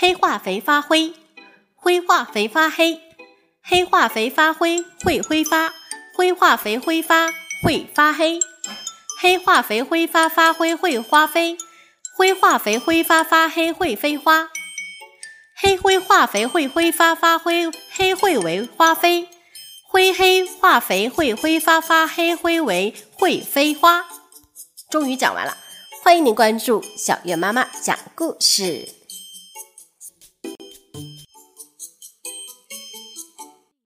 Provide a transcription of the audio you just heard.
黑化肥发灰，灰化肥发黑，黑化肥发灰会挥发，灰化肥挥发会发黑，黑化肥挥发发灰会花飞，灰化肥挥发发黑会飞花，黑灰化肥会挥发发灰黑会为花飞，灰黑化肥会挥发发黑灰为会飞花。终于讲完了，欢迎您关注小月妈妈讲故事。